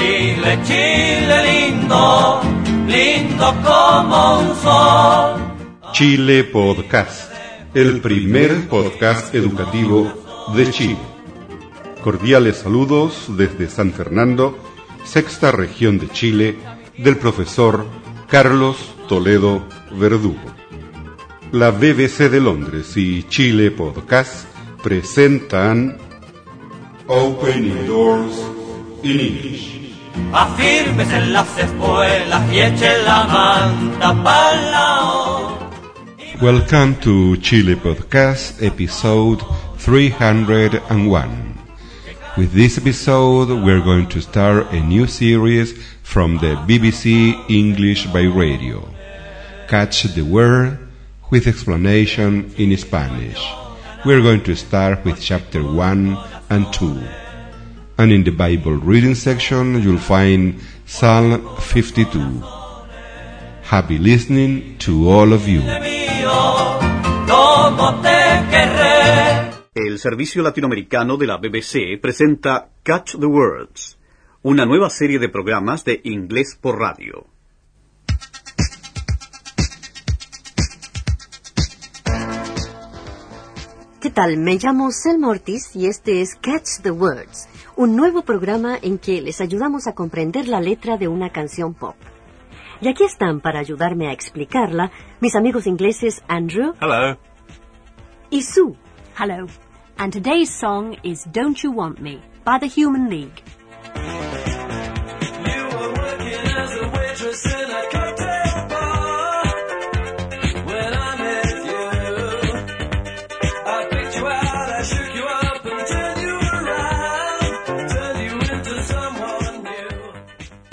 Chile, Chile lindo, lindo como un sol. Chile Podcast, el primer podcast educativo de Chile. Cordiales saludos desde San Fernando, sexta región de Chile, del profesor Carlos Toledo Verdugo. La BBC de Londres y Chile Podcast presentan Opening Doors in English. Las espuelas y eche la manta pa'l lao. Welcome to Chile Podcast, episode 301. With this episode, we're going to start a new series from the BBC English by Radio. Catch the word with explanation in Spanish. We're going to start with chapter 1 and 2. And in the Bible reading section, you'll find Psalm 52. Happy listening to all of you. El servicio latinoamericano de la BBC presenta Catch the Words, una nueva serie de programas de inglés por radio. ¿Qué tal? Me llamo Selma Ortiz y este es Catch the Words, un nuevo programa en que les ayudamos a comprender la letra de una canción pop. Y aquí están para ayudarme a explicarla mis amigos ingleses Andrew Hello. y Sue. Hello. And today's song is Don't You Want Me by the Human League.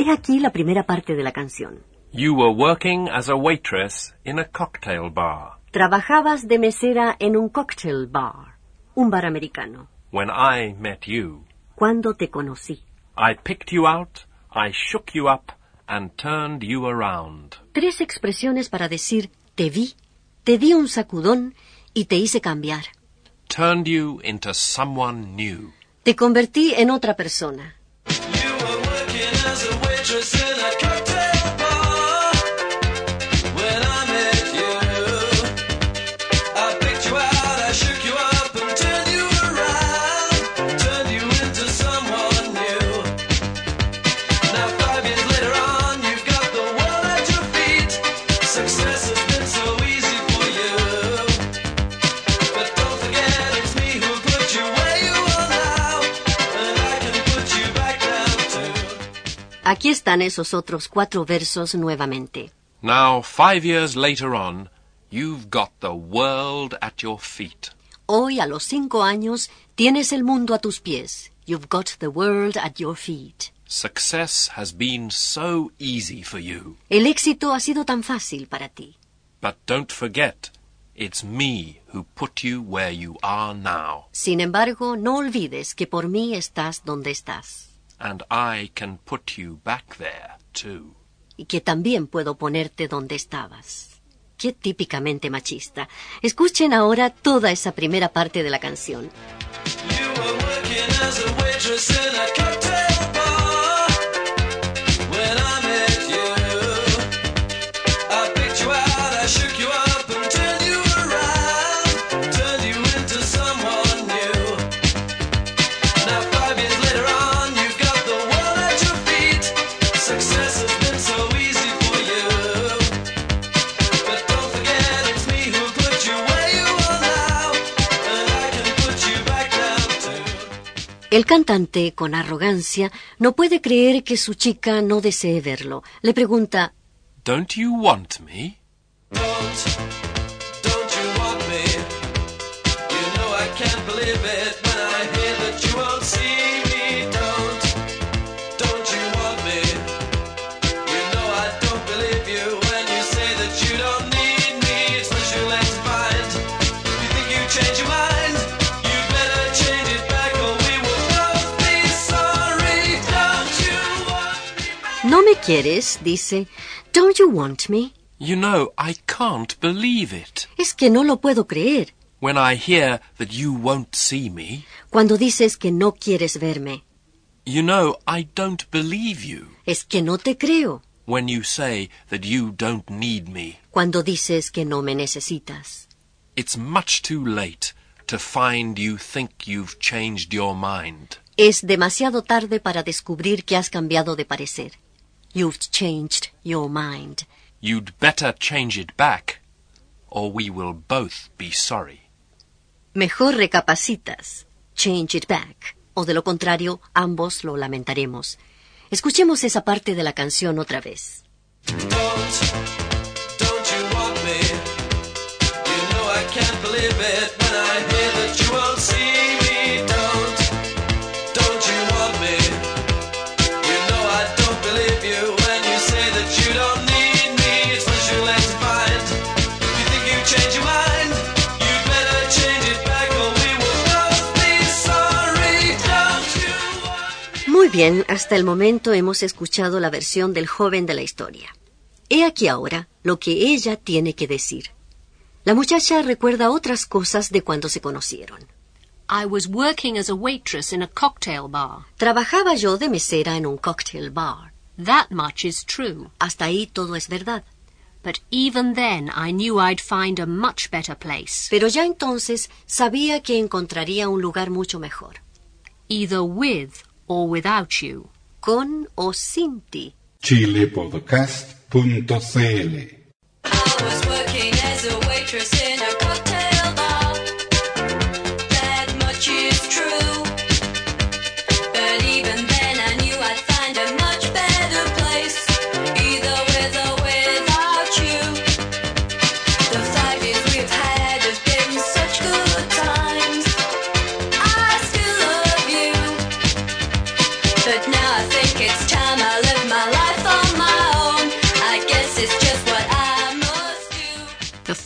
He aquí la primera parte de la canción. You were working as a waitress in a cocktail bar Trabajabas de mesera en un cocktail bar, un bar americano. when I met you. Cuando te conocí. I picked you out, I shook you up, and turned you around. Tres expresiones para decir te vi, te di un sacudón y te hice cambiar. Turned you into someone new. Te convertí en otra persona. Waitress in a Aquí están esos otros cuatro versos nuevamente. Now, five years later on, you've got the world at your feet. Hoy, a los cinco años, tienes el mundo a tus pies. You've got the world at your feet. Success has been so easy for you. El éxito ha sido tan fácil para ti. But don't forget, it's me who put you where you are now. Sin embargo, no olvides que por mí estás donde estás. And I can put you back there, too. Y que también puedo ponerte donde estabas. Qué típicamente machista. Escuchen ahora toda esa primera parte de la canción. You were cantante, con arrogancia, no puede creer que su chica no desee verlo. Le pregunta, Don't you want me? Don't, me? ¿No me quieres? dice. Don't you want me? You know, I can't believe it. Es que no lo puedo creer. When I hear that you won't see me, Cuando dices que no quieres verme. You know, I don't believe you Es que no te creo when you say that you don't need me. cuando dices que no me necesitas. It's much too late to find you think you've changed your mind. Es demasiado tarde para descubrir que has cambiado de parecer. You've changed your mind. You'd better change it back, or we will both be sorry. Mejor recapacitas. Change it back. O de lo contrario, ambos lo lamentaremos. Escuchemos esa parte de la canción otra vez. Don't, don't you want me? You know I can't believe it when I hear that you won't see me. Bien, hasta el momento hemos escuchado la versión del joven de la historia. He aquí ahora lo que ella tiene que decir. La muchacha recuerda otras cosas de cuando se conocieron. I was working as a waitress in a cocktail bar. Trabajaba yo de mesera en un cocktail bar. That much is true. Hasta ahí todo es verdad. But even then, I knew I'd find a much better place. Pero ya entonces sabía que encontraría un lugar mucho mejor. Either with or without you. Con o sin ti. chilepodcast.cl I was working as a waitress in a cocktail bar.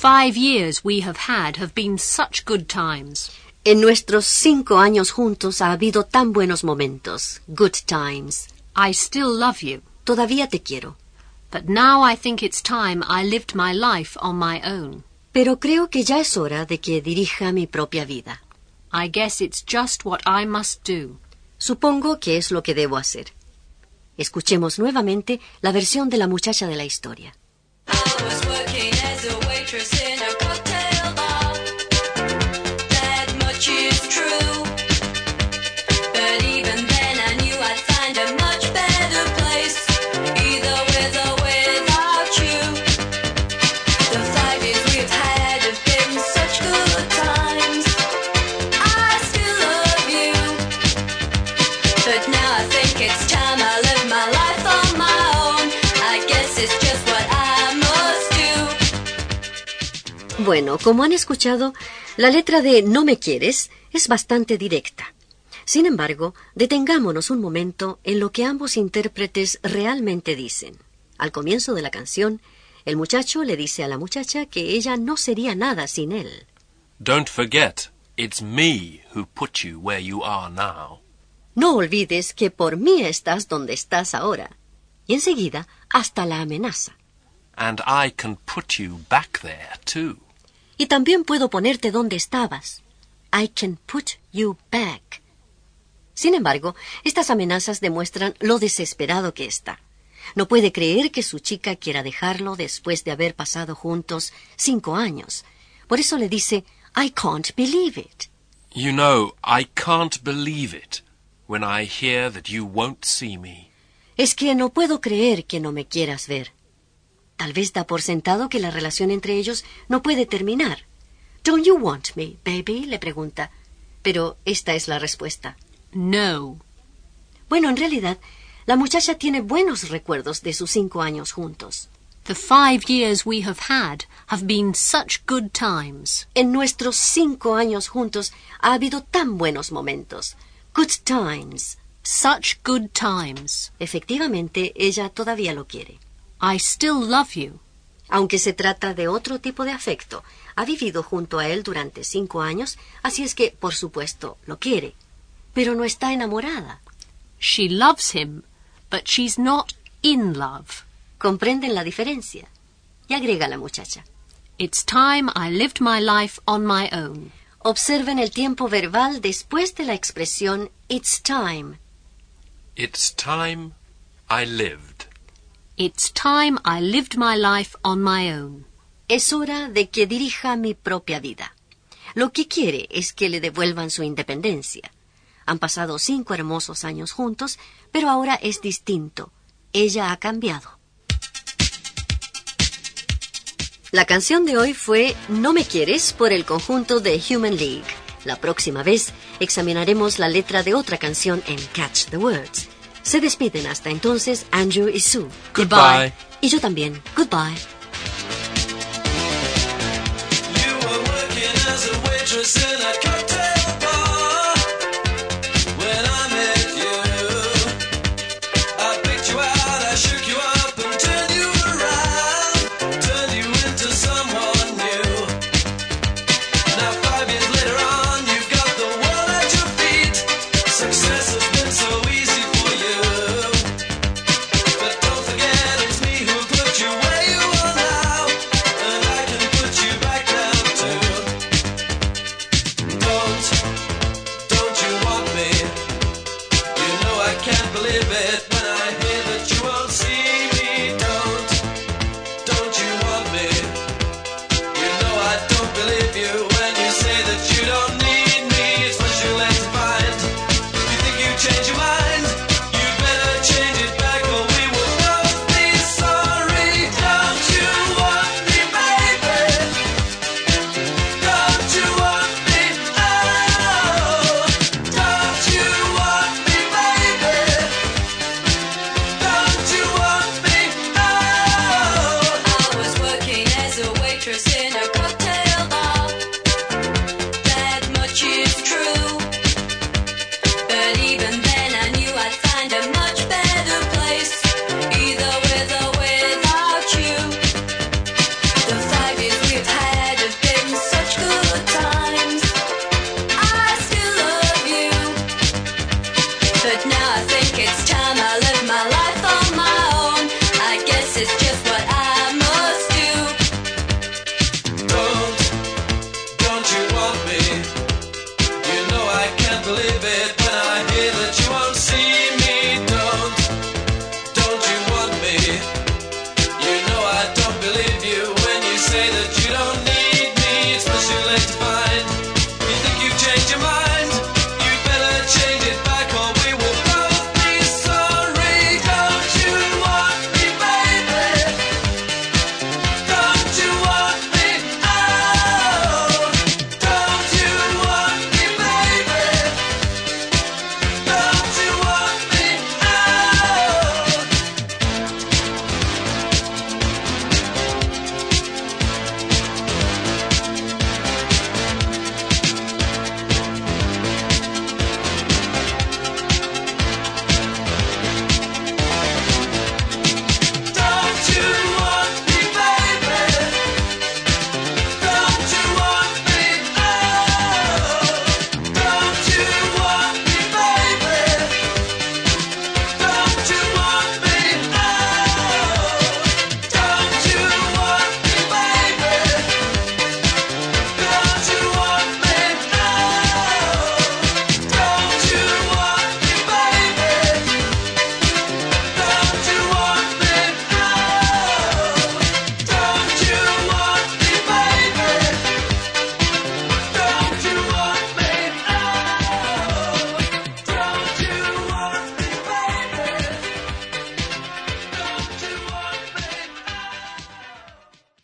Five years we have had have been such good times. En nuestros cinco años juntos ha habido tan buenos momentos. Good times. I still love you. Todavía te quiero. But now I think it's time I lived my life on my own. Pero creo que ya es hora de que dirija mi propia vida. I guess it's just what I must do. Supongo que es lo que debo hacer. Escuchemos nuevamente la versión de la muchacha de la historia. I was working as a waitress in a cocktail Bueno, como han escuchado, la letra de No me quieres es bastante directa. Sin embargo, detengámonos un momento en lo que ambos intérpretes realmente dicen. Al comienzo de la canción, el muchacho le dice a la muchacha que ella no sería nada sin él. Don't forget, it's me who put you where you are now. No olvides que por mí estás donde estás ahora. Y enseguida, hasta la amenaza. And I can put you back there, too. Y también puedo ponerte donde estabas. I can put you back. Sin embargo, estas amenazas demuestran lo desesperado que está. No puede creer que su chica quiera dejarlo después de haber pasado juntos cinco años. Por eso le dice, I can't believe it. You know, I can't believe it when I hear that you won't see me. Es que no puedo creer que no me quieras ver. Tal vez da por sentado que la relación entre ellos no puede terminar. Don't you want me, baby? le pregunta. Pero esta es la respuesta. No. Bueno, en realidad, la muchacha tiene buenos recuerdos de sus cinco años juntos. The five years we have had have been such good times. En nuestros cinco años juntos ha habido tan buenos momentos. Good times. Such good times. Efectivamente, ella todavía lo quiere. I still love you. Aunque se trata de otro tipo de afecto, ha vivido junto a él durante cinco años, así es que, por supuesto, lo quiere. Pero no está enamorada. She loves him, but she's not in love. ¿Comprenden la diferencia? Y agrega la muchacha. It's time I lived my life on my own. Observen el tiempo verbal después de la expresión it's time. It's time I live. It's time I lived my life on my own. Es hora de que dirija mi propia vida. Lo que quiere es que le devuelvan su independencia. Han pasado cinco hermosos años juntos, pero ahora es distinto. Ella ha cambiado. La canción de hoy fue No me quieres por el conjunto de Human League. La próxima vez examinaremos la letra de otra canción en Catch the Words. Se despiden hasta entonces Andrew y Sue. Goodbye. Y yo también. Goodbye. live it when I hear that you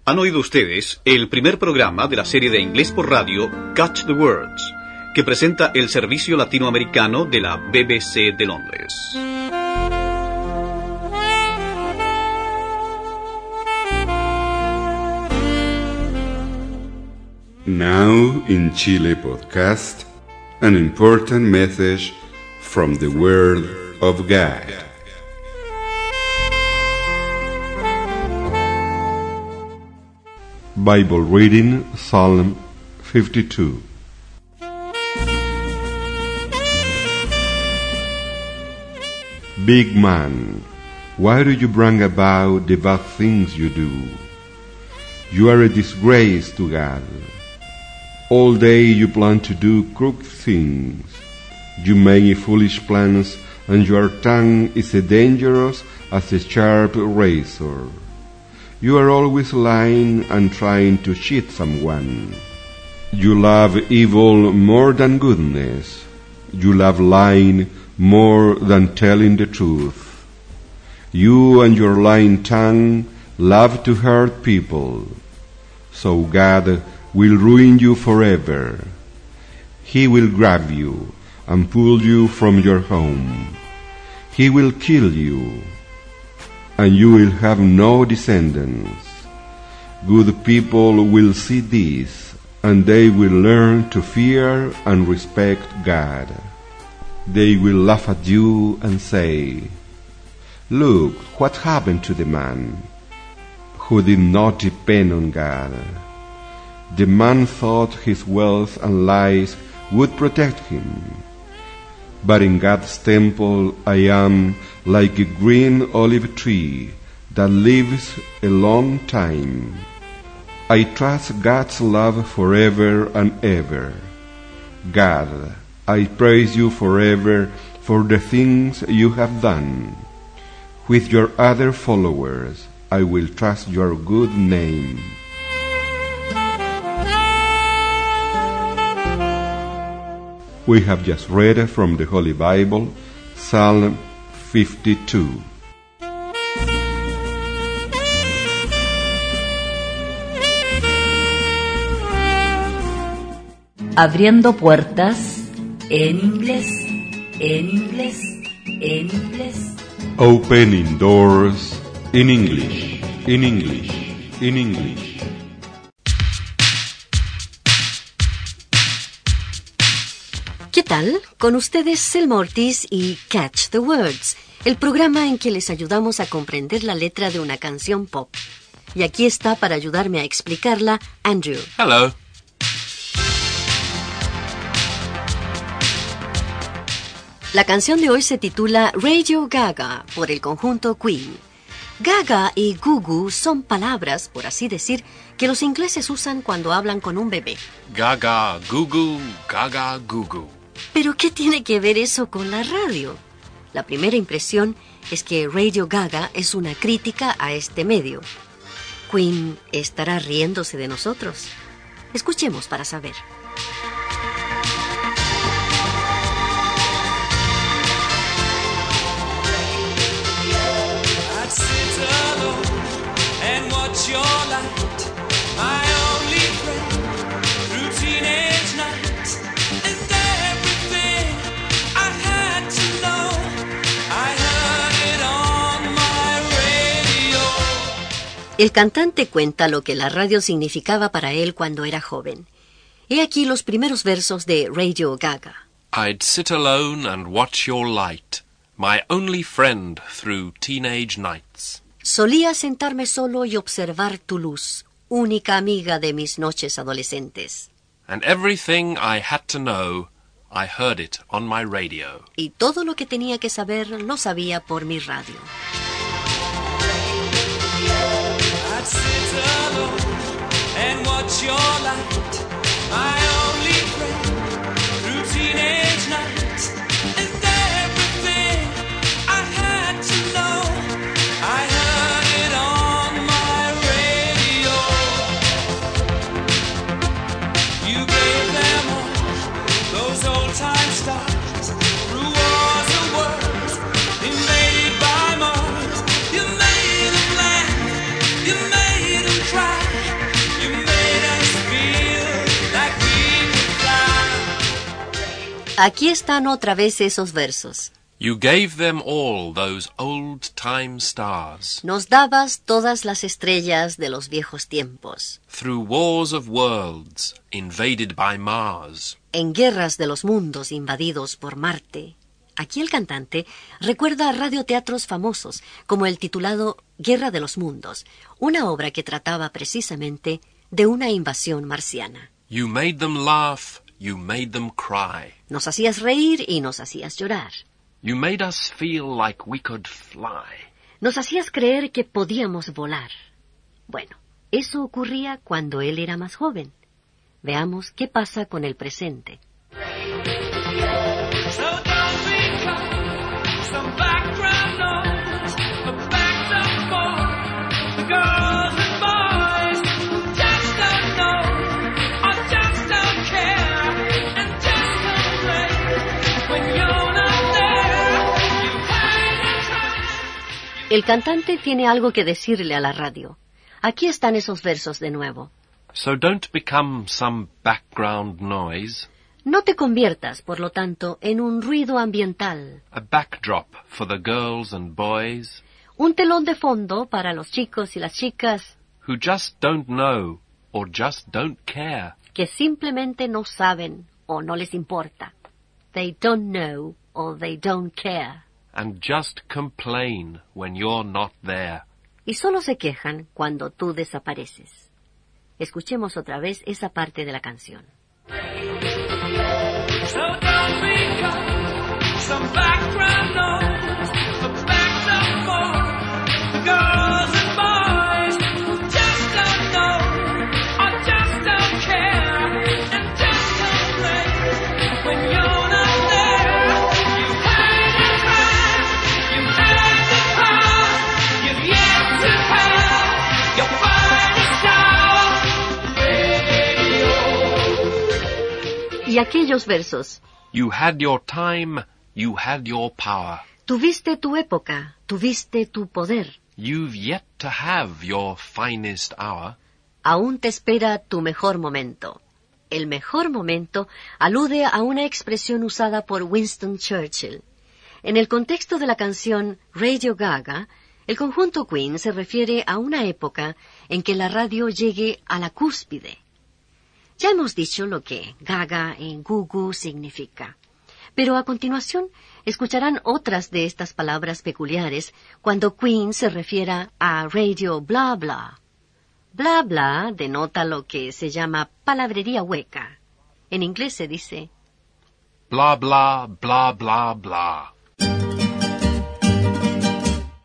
Han oído ustedes el primer programa de la serie de inglés por radio Catch the Words, que presenta el servicio latinoamericano de la BBC de Londres. Now in Chile podcast, an important message from the Word of God. Bible reading Psalm 52. Big man, why do you bring about the bad things you do? You are a disgrace to God. All day you plan to do crooked things. You make foolish plans, and your tongue is as dangerous as a sharp razor. You are always lying and trying to cheat someone. You love evil more than goodness. You love lying more than telling the truth. You and your lying tongue love to hurt people. So God will ruin you forever. He will grab you and pull you from your home. He will kill you, and you will have no descendants. Good people will see this, and they will learn to fear and respect God. They will laugh at you and say, Look what happened to the man who did not depend on God. The man thought his wealth and lies would protect him. But in God's temple I am like a green olive tree that lives a long time. I trust God's love forever and ever. God, I praise you forever for the things you have done. With your other followers, I will trust your good name. We have just read from the Holy Bible Psalm 52. Abriendo puertas en inglés, en inglés, en inglés. Opening doors in English, in English, in English. ¿Qué tal? Con ustedes Selma Ortiz y Catch the Words, el programa en que les ayudamos a comprender la letra de una canción pop. Y aquí está para ayudarme a explicarla Andrew. Hello. La canción de hoy se titula Radio Gaga por el conjunto Queen. Gaga y Gugu son palabras, por así decir, que los ingleses usan cuando hablan con un bebé. Gaga, goo, gaga, goo. Pero ¿qué tiene que ver eso con la radio? La primera impresión es que Radio Gaga es una crítica a este medio. Queen estará riéndose de nosotros. Escuchemos para saber. El cantante cuenta lo que la radio significaba para él cuando era joven. He aquí los primeros versos de Radio Gaga. I'd sit alone and watch your light, my only friend through teenage nights. Solía sentarme solo y observar tu luz, única amiga de mis noches adolescentes. And everything I had to know, I heard it on my radio. Y todo lo que tenía que saber lo sabía por mi radio. Your light, my only Aquí están otra vez esos versos. You gave them all those old time stars. Nos dabas todas las estrellas de los viejos tiempos. Through wars of worlds invaded by Mars. En guerras de los mundos invadidos por Marte. Aquí el cantante recuerda radioteatros famosos, como el titulado Guerra de los Mundos, una obra que trataba precisamente de una invasión marciana. You made them laugh, you made them cry. Nos hacías reír y nos hacías llorar. You made us feel like we could fly. Nos hacías creer que podíamos volar. Bueno, eso ocurría cuando él era más joven. Veamos qué pasa con el presente. El cantante tiene algo que decirle a la radio. Aquí están esos versos de nuevo. So don't become some background noise, No te conviertas, por lo tanto, en un ruido ambiental, a backdrop for the girls and boys un telón de fondo para los chicos y las chicas who just don't know or just don't care. que simplemente no saben o no les importa. They don't know or they don't care. And just complain when you're not there. Y solo se quejan cuando tú desapareces. Escuchemos otra vez esa parte de la canción. So don't become some background noise, a backdrop for the Y aquellos versos. You had your time, you had your power. Tuviste tu época, tuviste tu poder. You've yet to have your finest hour. Aún te espera tu mejor momento. El mejor momento alude a una expresión usada por Winston Churchill. En el contexto de la canción Radio Gaga, el conjunto Queen se refiere a una época en que la radio llegue a la cúspide. Ya hemos dicho lo que Gaga en Gugu significa. Pero a continuación escucharán otras de estas palabras peculiares cuando Queen se refiera a Radio Bla Bla. Bla bla denota lo que se llama palabrería hueca. En inglés se dice Blah, blah, blah, blah, blah.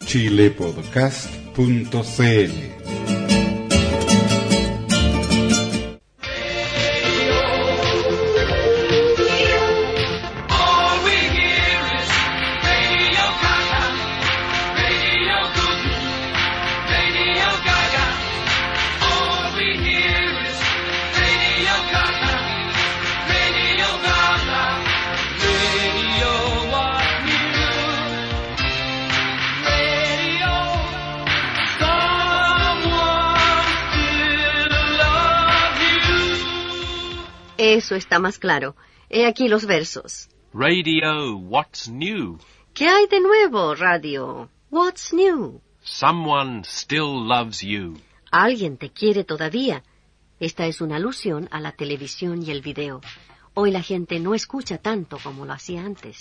chilepodcast.cl Eso está más claro. He aquí los versos. Radio, what's new? ¿Qué hay de nuevo, radio? What's new? Someone still loves you. Alguien te quiere todavía. Esta es una alusión a la televisión y el video. Hoy la gente no escucha tanto como lo hacía antes.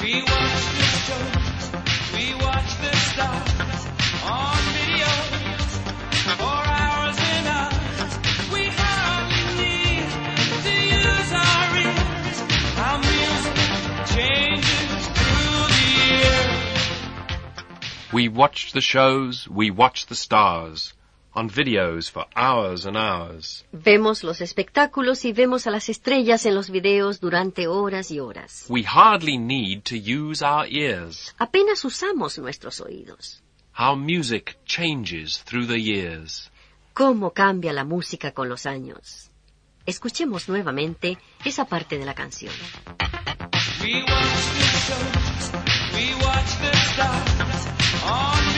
We watch the shows, we watch the stars on video We watch the shows, we watch the stars on videos for hours and hours. Vemos los espectáculos y vemos a las estrellas en los videos durante horas y horas. We hardly need to use our ears. Apenas usamos nuestros oídos. How music changes through the years. ¿Cómo cambia la música con los años? Escuchemos nuevamente esa parte de la canción. We watch the shows, we watch the stars on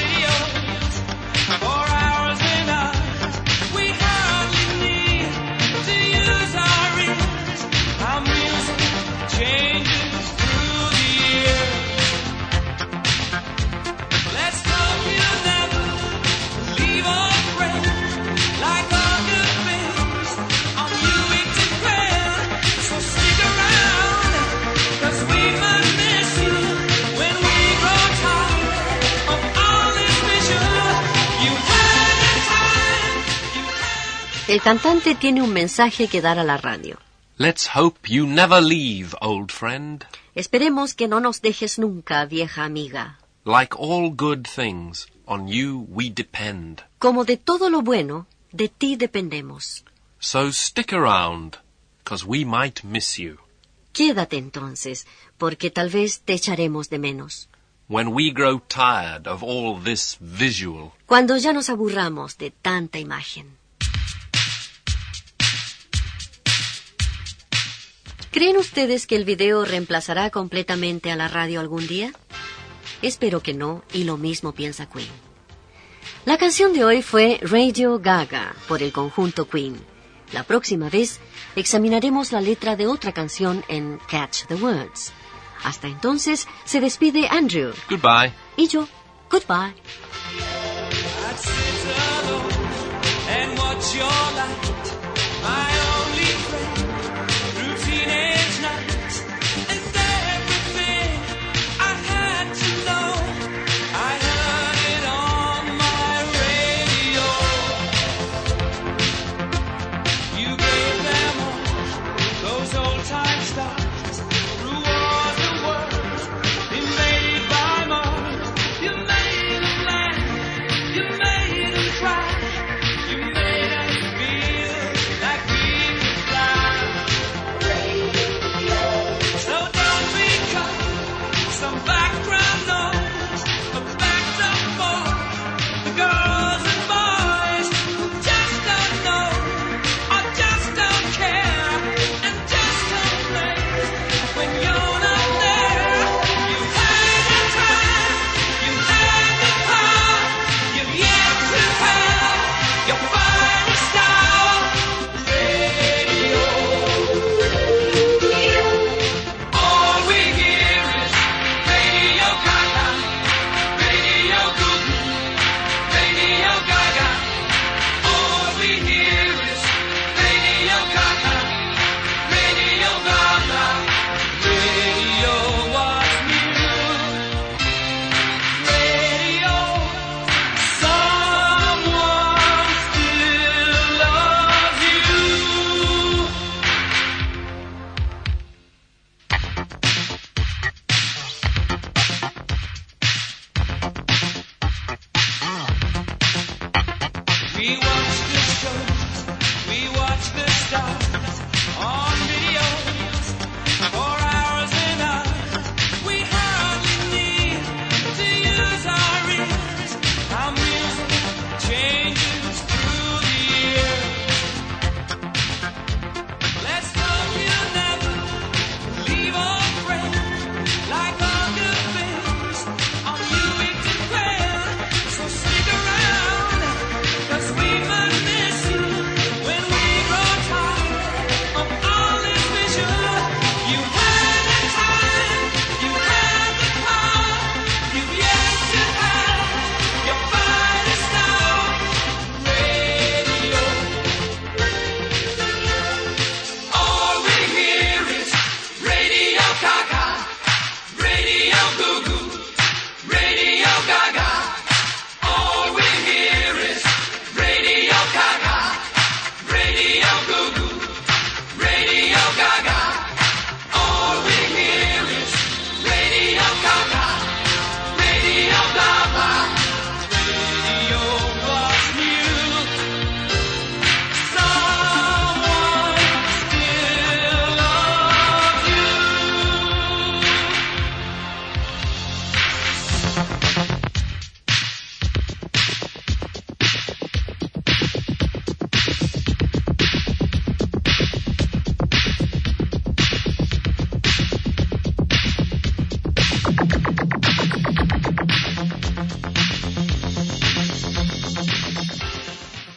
El cantante tiene un mensaje que dar a la radio. Let's hope you never leave, old friend. Esperemos que no nos dejes nunca, vieja amiga. Like all good things, on you we depend. Como de todo lo bueno, de ti dependemos. So stick around, 'cause we might miss you. Quédate entonces, porque tal vez te echaremos de menos. When we grow tired of all this visual, Cuando ya nos aburramos de tanta imagen. ¿Creen ustedes que el video reemplazará completamente a la radio algún día? Espero que no, y lo mismo piensa Queen. La canción de hoy fue Radio Gaga por el conjunto Queen. La próxima vez examinaremos la letra de otra canción en Catch the Words. Hasta entonces se despide Andrew Goodbye. y yo. Goodbye. I'd sit alone and watch your light, my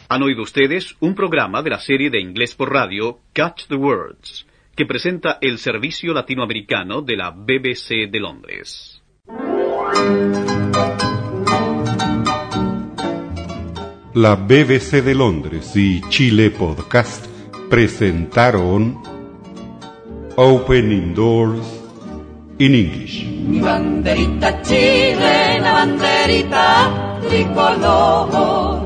Han oído ustedes un programa de la serie de inglés por radio Catch the Words, que presenta el servicio latinoamericano de la BBC de Londres. La BBC de Londres y Chile Podcast presentaron Opening Doors in English. Mi banderita chilena, banderita tricolor.